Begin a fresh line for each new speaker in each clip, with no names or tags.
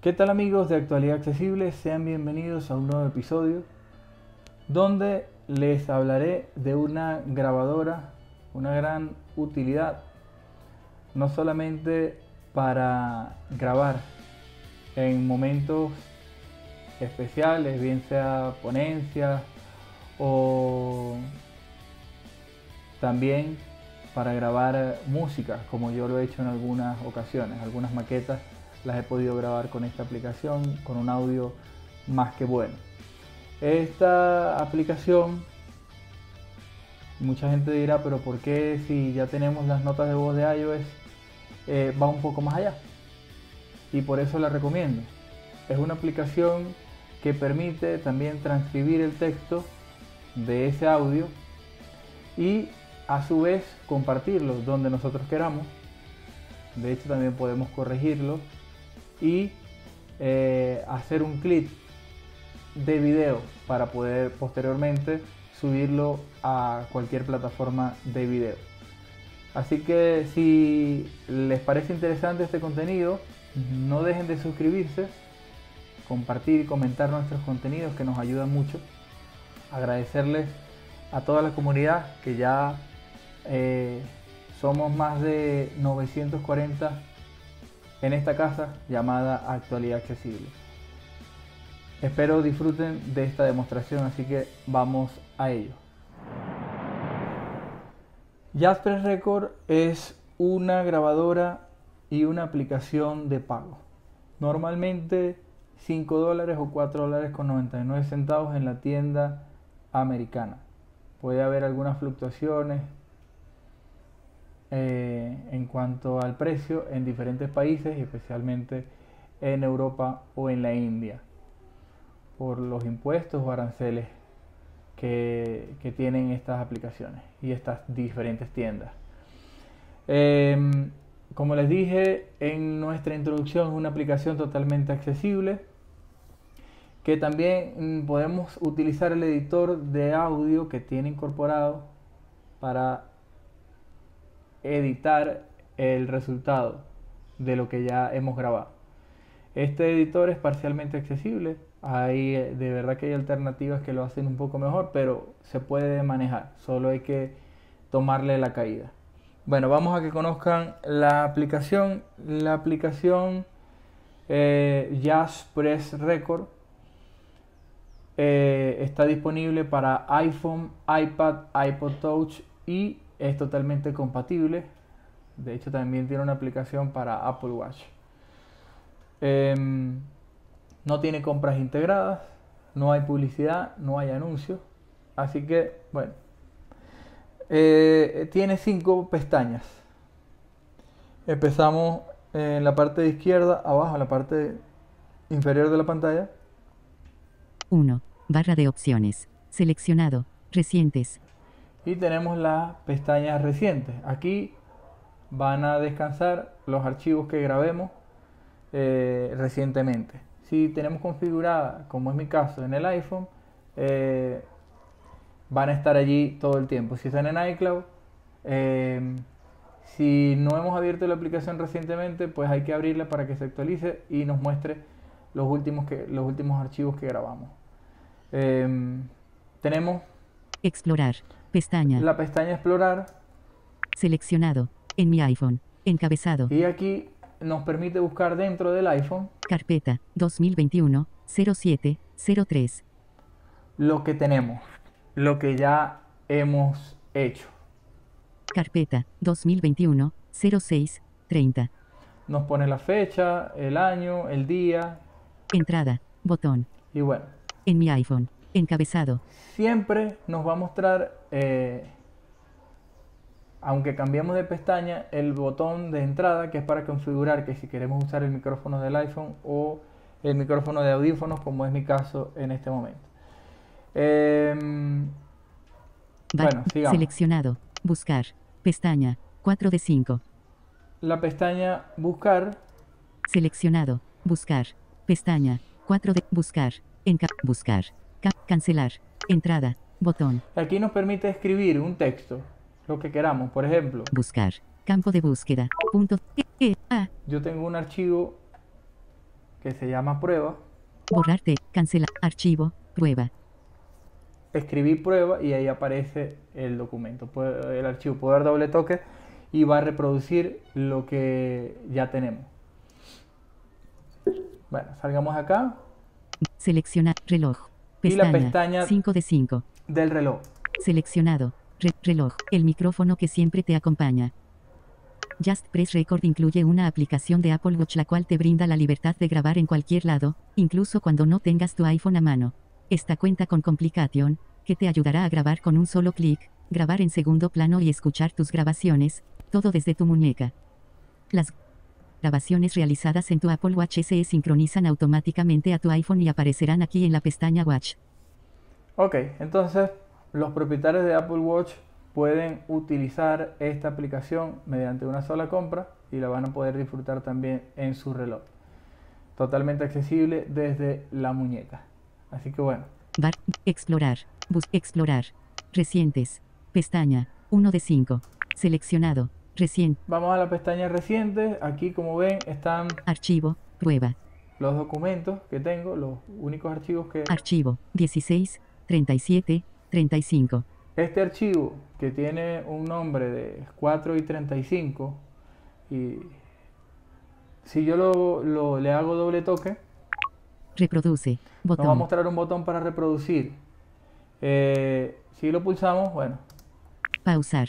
¿Qué tal amigos de Actualidad Accesible? Sean bienvenidos a un nuevo episodio donde les hablaré de una grabadora, una gran utilidad, no solamente para grabar en momentos especiales, bien sea ponencias o también para grabar música, como yo lo he hecho en algunas ocasiones, algunas maquetas las he podido grabar con esta aplicación, con un audio más que bueno. Esta aplicación, mucha gente dirá, pero ¿por qué si ya tenemos las notas de voz de iOS eh, va un poco más allá? Y por eso la recomiendo. Es una aplicación que permite también transcribir el texto de ese audio y a su vez compartirlo donde nosotros queramos. De hecho también podemos corregirlo y eh, hacer un clip de video para poder posteriormente subirlo a cualquier plataforma de video. Así que si les parece interesante este contenido, no dejen de suscribirse, compartir y comentar nuestros contenidos que nos ayudan mucho. Agradecerles a toda la comunidad que ya eh, somos más de 940 en esta casa llamada Actualidad Accesible. Espero disfruten de esta demostración, así que vamos a ello. Jasper Record es una grabadora y una aplicación de pago. Normalmente 5 dólares o 4 dólares con 99 centavos en la tienda americana. Puede haber algunas fluctuaciones eh, en cuanto al precio en diferentes países especialmente en Europa o en la India por los impuestos o aranceles que, tienen estas aplicaciones y estas diferentes tiendas. Em, como les dije en nuestra introducción, es una aplicación totalmente accesible que también mm, podemos utilizar el editor de audio que tiene incorporado para editar el resultado de lo que ya hemos grabado. Este editor es parcialmente accesible, hay de verdad que hay alternativas que lo hacen un poco mejor, pero se puede manejar, solo hay que tomarle la caída. Bueno, vamos a que conozcan la aplicación. La aplicación eh, Jazz Press Record eh, está disponible para iPhone, iPad, iPod Touch y es totalmente compatible. De hecho, también tiene una aplicación para Apple Watch. Em, no tiene compras integradas, no hay publicidad, no hay anuncios. Así que, bueno, eh, tiene cinco pestañas. Empezamos en la parte de izquierda, abajo, en la parte inferior de la pantalla.
1. Barra de opciones. Seleccionado. Recientes
y tenemos las pestañas recientes. Aquí van a descansar los archivos que grabemos eh, recientemente. Si tenemos configurada, como es mi caso en el iPhone, eh, van a estar allí todo el tiempo. Si están en iCloud, eh, si no hemos abierto la aplicación recientemente, pues hay que abrirla para que se actualice y nos muestre los últimos, que, los últimos archivos que grabamos. tenemos
Explorar. Pestaña.
La pestaña Explorar.
Seleccionado. En mi iPhone. Encabezado.
Y aquí nos permite buscar dentro del iPhone.
Carpeta 2021 07 03.
Lo que tenemos. Lo que ya hemos hecho.
Carpeta 2021 06 30.
Nos pone la fecha, el año, el día.
Entrada. Botón.
Y bueno.
En mi iPhone. Encabezado.
Siempre nos va a mostrar, eh, aunque cambiemos de pestaña, el botón de entrada que es para configurar que si queremos usar el micrófono del iPhone o el micrófono de audífonos, como es mi caso en este momento.
Em, bueno, sigamos. Seleccionado. Buscar. Pestaña. 4 de 5.
La pestaña Buscar.
Seleccionado. Buscar. Pestaña. 4 de Buscar. En buscar cancelar. Entrada. Botón.
Aquí nos permite escribir un texto, lo que queramos. Por ejemplo.
Buscar. Campo de búsqueda. Punto. E, e,
Yo tengo un archivo que se llama prueba.
Borrarte, cancela, archivo, prueba.
Escribí prueba y ahí aparece el documento, el archivo. Puedo dar doble toque y va a reproducir lo que ya tenemos. Bueno, salgamos acá.
Seleccionar reloj.
Y la pestaña
5 de 5
del reloj.
Seleccionado. reloj. El micrófono que siempre te acompaña. Just Press Record incluye una aplicación de Apple Watch la cual te brinda la libertad de grabar en cualquier lado, incluso cuando no tengas tu iPhone a mano. Esta cuenta con Complication, que te ayudará a grabar con un solo clic, grabar en segundo plano y escuchar tus grabaciones, todo desde tu muñeca. Las grabaciones realizadas en tu Apple Watch se sincronizan automáticamente a tu iPhone y aparecerán aquí en la pestaña Watch.
Ok, entonces los propietarios de Apple Watch pueden utilizar esta aplicación mediante una sola compra y la van a poder disfrutar también en su reloj. Totalmente accesible desde la muñeca. Así que bueno.
Bar, explorar. Bus, explorar. Recientes. Pestaña. 1 de 5. Seleccionado. Reciente.
Vamos a la pestaña reciente. Aquí como ven están...
Archivo. Prueba.
Los documentos que tengo. Los únicos archivos que...
Archivo. 16. 37. 35.
Este archivo que tiene un nombre de 4 y 35 y si yo lo, le hago doble toque
reproduce
botón. nos va a mostrar un botón para reproducir eh, si lo pulsamos bueno
pausar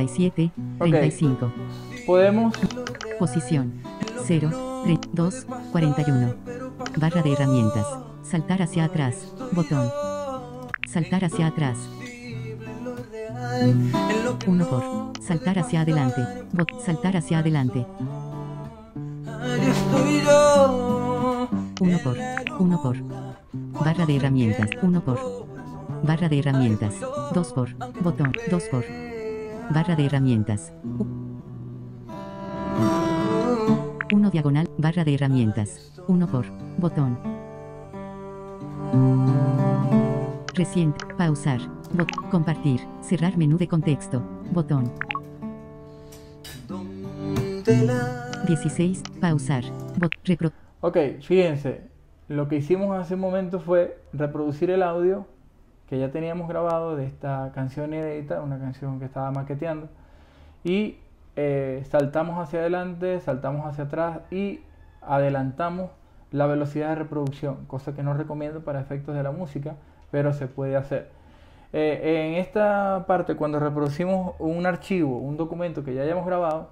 37, 35.
Podemos.
Posición 0, 3, 2, 41. Barra de herramientas. Saltar hacia atrás. Botón. Saltar hacia atrás. 1 por. Saltar hacia adelante. Bot. Saltar hacia adelante. 1 por, 1 por. Barra de herramientas, 1 por. Barra de herramientas, 2 por. Botón, 2 por. Barra de herramientas. 1 diagonal, barra de herramientas, 1 por. Botón. Reciente, pausar, bot, compartir, cerrar menú de contexto, botón. 16, pausar, bot, repro
Ok, fíjense, lo que hicimos hace un momento fue reproducir el audio que ya teníamos grabado de esta canción inédita, una canción que estaba maqueteando, y eh, saltamos hacia adelante, saltamos hacia atrás y adelantamos la velocidad de reproducción, cosa que no recomiendo para efectos de la música, pero se puede hacer. Eh, en esta parte, cuando reproducimos un archivo, un documento que ya hayamos grabado,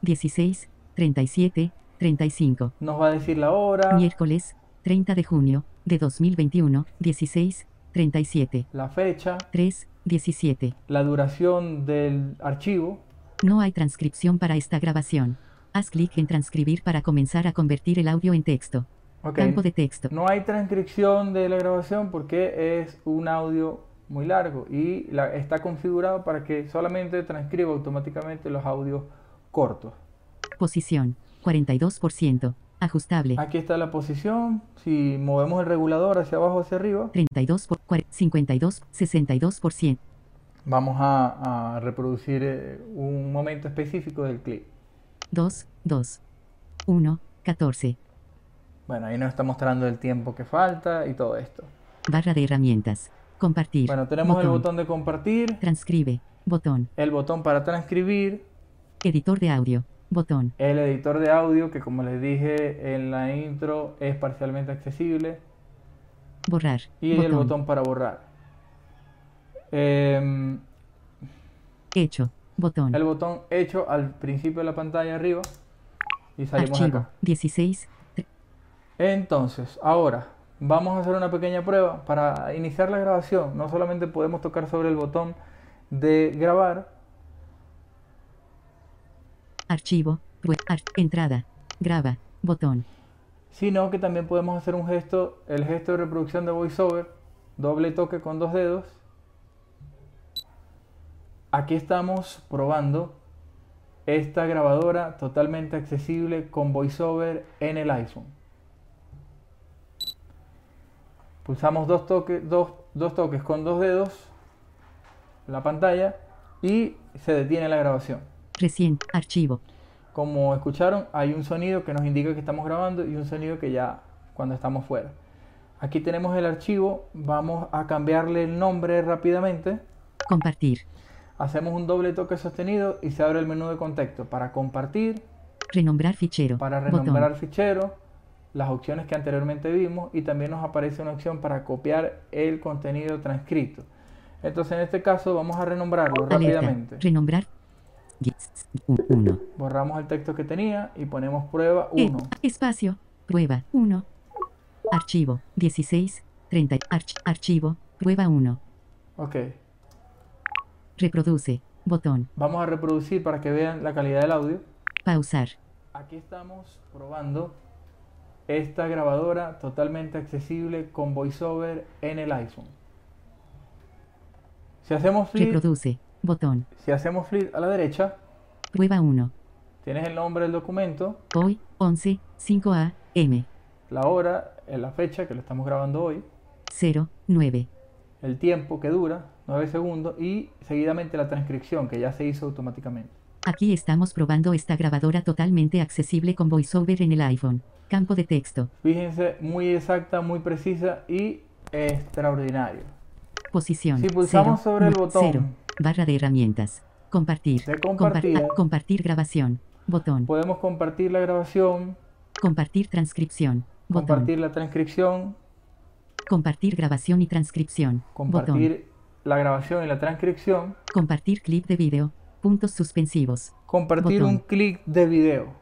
16, 37, 35.
Nos va a decir la hora.
Miércoles, 30 de junio, de 2021, 16, 37.
La fecha.
3, 17.
La duración del archivo.
No hay transcripción para esta grabación. Haz clic en transcribir para comenzar a convertir el audio en texto. Campo de texto.
No hay transcripción de la grabación porque es un audio muy largo y la, está configurado para que solamente transcriba automáticamente los audios cortos.
Posición. 42%. Ajustable.
Aquí está la posición. Si movemos el regulador hacia abajo hacia arriba.
32 por 52, 62%.
Vamos a, reproducir eh, un momento específico del clip.
2, 2, 1, 14.
Bueno, ahí nos está mostrando el tiempo que falta y todo esto.
Barra de herramientas. Compartir.
Bueno, tenemos el botón de compartir.
Transcribe. Botón.
El botón para transcribir.
Editor de audio. Botón.
El editor de audio que como les dije en la intro es parcialmente accesible.
Borrar.
Y el botón para borrar. Em,
hecho. Botón.
El botón hecho al principio de la pantalla arriba. Y salimos
Archivo. acá. 16.
Entonces, ahora vamos a hacer una pequeña prueba. Para iniciar la grabación, no solamente podemos tocar sobre el botón de grabar,
Archivo. entrada. Graba. Botón.
sino que también podemos hacer un gesto, el gesto de reproducción de VoiceOver, doble toque con dos dedos. Aquí estamos probando esta grabadora totalmente accesible con VoiceOver en el iPhone. Pulsamos dos toques, dos, toques con dos dedos la pantalla y se detiene la grabación.
Recién, archivo.
Como escucharon, hay un sonido que nos indica que estamos grabando y un sonido que ya cuando estamos fuera. Aquí tenemos el archivo, vamos a cambiarle el nombre rápidamente.
Compartir.
Hacemos un doble toque sostenido y se abre el menú de contexto para compartir,
Renombrar fichero.
para
Botón.
renombrar fichero, las opciones que anteriormente vimos y también nos aparece una opción para copiar el contenido transcrito. Entonces en este caso vamos a renombrarlo
Alerta.
rápidamente.
Renombrar. 1.
Borramos el texto que tenía y ponemos prueba
E.
1.
Espacio. Prueba 1. Archivo. 16. 30. arch- archivo. Prueba 1.
Ok.
Reproduce. Botón.
Vamos a reproducir para que vean la calidad del audio.
Pausar.
Aquí estamos probando esta grabadora totalmente accesible con VoiceOver en el iPhone. Si hacemos flip,
Reproduce. Botón.
si hacemos flip a la derecha,
Prueba 1.
tienes el nombre del documento,
Hoy. 11. 5 a.m.
la hora, eh, la fecha que lo estamos grabando hoy,
0. 9.
el tiempo que dura, 9 segundos, y seguidamente la transcripción que ya se hizo automáticamente.
Aquí estamos probando esta grabadora totalmente accesible con VoiceOver en el iPhone. Campo de texto.
Fíjense, muy exacta, muy precisa y extraordinario.
Posición.
Si pulsamos
cero,
sobre el botón.
cero. Barra de herramientas. Compartir.
Compartir.
compartir grabación. Botón.
Podemos compartir la grabación,
Compartir transcripción. Botón.
compartir la transcripción,
Compartir grabación y transcripción. Botón.
compartir la grabación y la transcripción,
Compartir clip de video. Puntos suspensivos.
compartir
Botón.
un clic de video.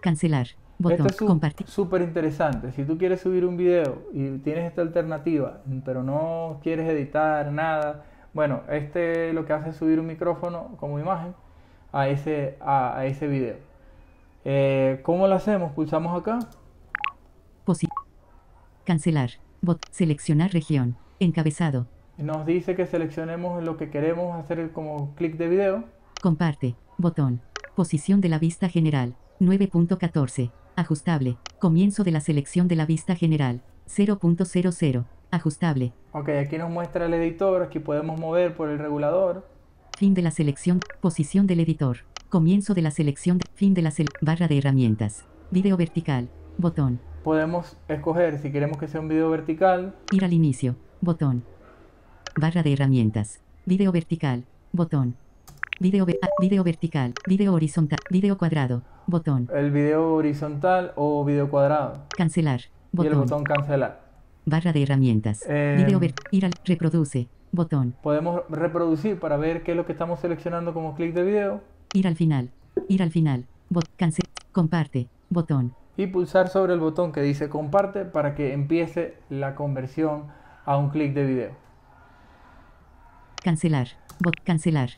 Cancelar. Botón.
Esto es
Compartir.
súper interesante. Si tú quieres subir un video y tienes esta alternativa, pero no quieres editar nada, bueno, este lo que hace es subir un micrófono como imagen a ese, a, a ese video. Eh, ¿Cómo lo hacemos? Pulsamos acá.
Posi- Cancelar. Bot. Seleccionar región. Encabezado.
Nos dice que seleccionemos lo que queremos hacer como clic de video.
Comparte. Botón. Posición de la vista general. 9.14. Ajustable. Comienzo de la selección de la vista general. 0.00. Ajustable.
Ok, aquí nos muestra el editor, aquí podemos mover por el regulador.
Fin de la selección. Posición del editor. Comienzo de la selección. fin de la sele- barra de herramientas. Video vertical. Botón.
Podemos escoger si queremos que sea un video vertical,
Ir al inicio. Botón. Barra de herramientas. Video vertical. Botón. Video, ve- ah, video vertical. Video horizontal. Video cuadrado. Botón.
el video horizontal o video cuadrado
Cancelar.
y el
Botón.
botón cancelar.
Barra de herramientas.
Eh,
Video ver. Ir al. Reproduce. Botón.
Podemos reproducir para ver qué es lo que estamos seleccionando como clic de video
Ir al final. Ir al final. Bot. Cancel. Comparte. Botón.
y pulsar sobre el botón que dice comparte para que empiece la conversión a un clic de video.
Cancelar. Bot. Cancelar.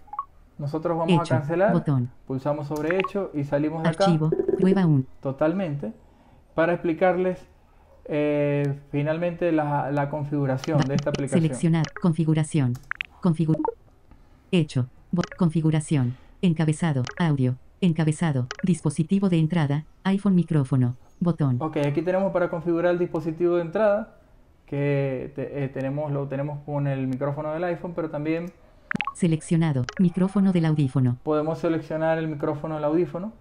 Nosotros vamos
Hecho.
a cancelar,
Botón.
pulsamos sobre hecho y salimos de acá.
Archivo. Prueba 1.
totalmente para explicarles eh, finalmente la, la configuración de esta aplicación.
Seleccionar. Configuración. Configura. Hecho. Configuración. Encabezado. Audio. Encabezado. Dispositivo de entrada. iPhone micrófono. Botón.
Ok, aquí tenemos para configurar el dispositivo de entrada, que te- eh, tenemos, lo tenemos con el micrófono del iPhone, pero también
Seleccionado. Micrófono del audífono.
podemos seleccionar el micrófono del audífono.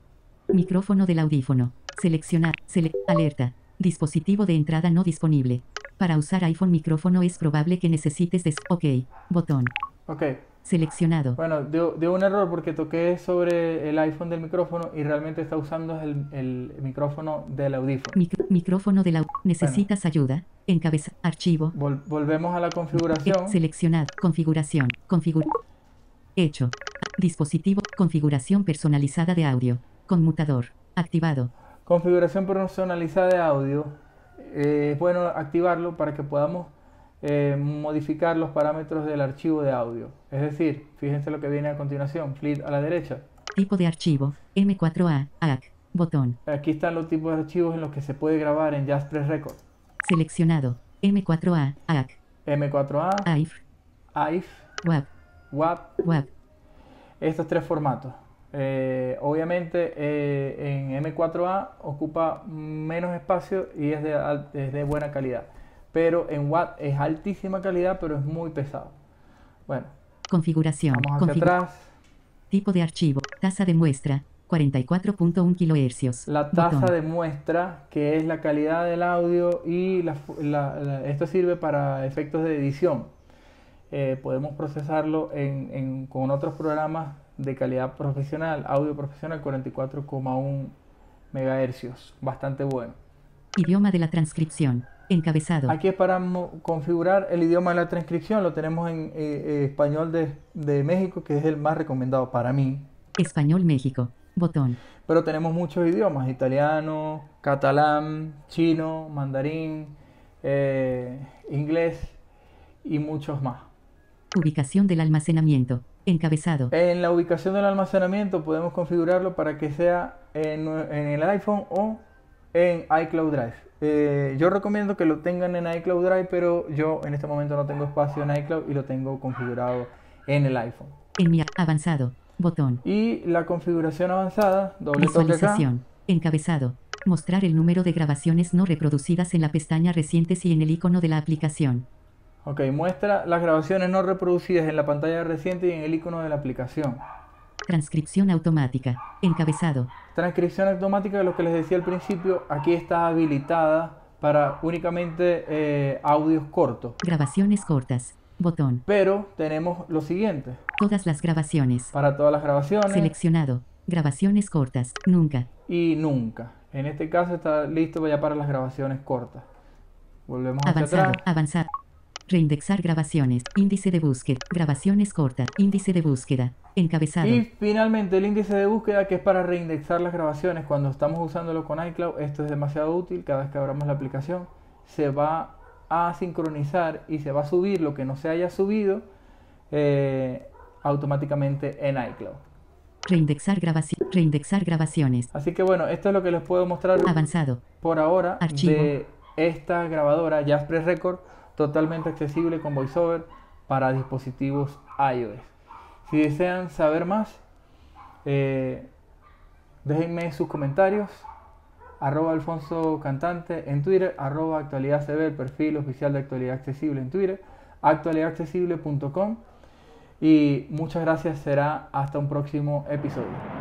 Micrófono del audífono. Seleccionar. Sele alerta. Dispositivo de entrada no disponible. Para usar iPhone micrófono es probable que necesites des OK. Botón.
Ok,
Seleccionado.
bueno, dio, dio un error porque toqué sobre el iPhone del micrófono y realmente está usando el, el micrófono del audífono.
Micro- micrófono del audífono. ¿Necesitas ayuda? Encabeza. Archivo.
Vol- volvemos a la
Eh,
configuración.
Seleccionar. Configuración. Configura. Hecho. Dispositivo. Configuración personalizada de audio. Conmutador. Activado.
Configuración personalizada de audio. Eh, es bueno activarlo para que podamos eh, modificar los parámetros del archivo de audio. Es decir, fíjense lo que viene a continuación. Flip a la derecha.
Tipo de archivo. M4A. AC. Botón.
Aquí están los tipos de archivos en los que se puede grabar en Press Record.
Seleccionado. M4A, AC,
M4A,
AIF,
AIF,
WAV,
WAV,
WAV.
estos tres formatos. Eh, obviamente eh, en M4A ocupa menos espacio y es de, al- es de buena calidad. Pero en WAV es altísima calidad, pero es muy pesado. Bueno,
Configuración.
vamos hacia
Configu-
atrás.
Tipo de archivo. Tasa de muestra. 44.1 kHz.
La tasa de muestra, que es la calidad del audio y la fu- la- la- esto sirve para efectos de edición. Eh, podemos procesarlo en- en- con otros programas de calidad profesional, audio profesional 44,1 megahercios, bastante bueno.
Idioma de la transcripción. Encabezado.
Aquí es para configurar el idioma de la transcripción, lo tenemos en eh, eh, español de, de México, que es el más recomendado para mí,
Español México. Botón.
Pero tenemos muchos idiomas, italiano, catalán, chino, mandarín, eh, inglés y muchos más.
Ubicación del almacenamiento. Encabezado.
En la ubicación del almacenamiento podemos configurarlo para que sea en, en el iPhone o en iCloud Drive. Eh, yo recomiendo que lo tengan en iCloud Drive, pero yo en este momento no tengo espacio en iCloud y lo tengo configurado en el iPhone.
En mi avanzado. Botón.
Y la configuración avanzada, doble toque acá.
Visualización. Encabezado. Mostrar el número de grabaciones no reproducidas en la pestaña recientes y en el icono de la aplicación.
Ok, muestra las grabaciones no reproducidas en la pantalla reciente y en el icono de la aplicación.
Transcripción automática. Encabezado.
Transcripción automática, lo que les decía al principio, aquí está habilitada para únicamente eh, audios cortos.
Grabaciones cortas. Botón.
Pero tenemos lo siguiente,
Todas las grabaciones.
para todas las grabaciones
Seleccionado. Grabaciones cortas. Nunca.
y nunca. En este caso está listo ya para las grabaciones cortas. Volvemos hacia
Avanzado.
atrás.
Avanzar. Reindexar grabaciones. Índice de búsqueda. Grabaciones cortas. Índice de búsqueda. Encabezado.
Y finalmente el índice de búsqueda que es para reindexar las grabaciones cuando estamos usándolo con iCloud. Esto es demasiado útil cada vez que abramos la aplicación. Se va a sincronizar y se va a subir lo que no se haya subido eh, automáticamente en iCloud.
Reindexar grabación. Reindexar grabaciones.
Así que bueno, esto es lo que les puedo mostrar
Avanzado.
por ahora
Archivo.
de esta grabadora Jasper Record totalmente accesible con VoiceOver para dispositivos iOS. Si desean saber más, eh, déjenme sus comentarios. Arroba Alfonso Cantante en Twitter, arroba actualidad el perfil oficial de actualidad accesible en Twitter, actualidadaccesible.com y muchas gracias, será hasta un próximo episodio.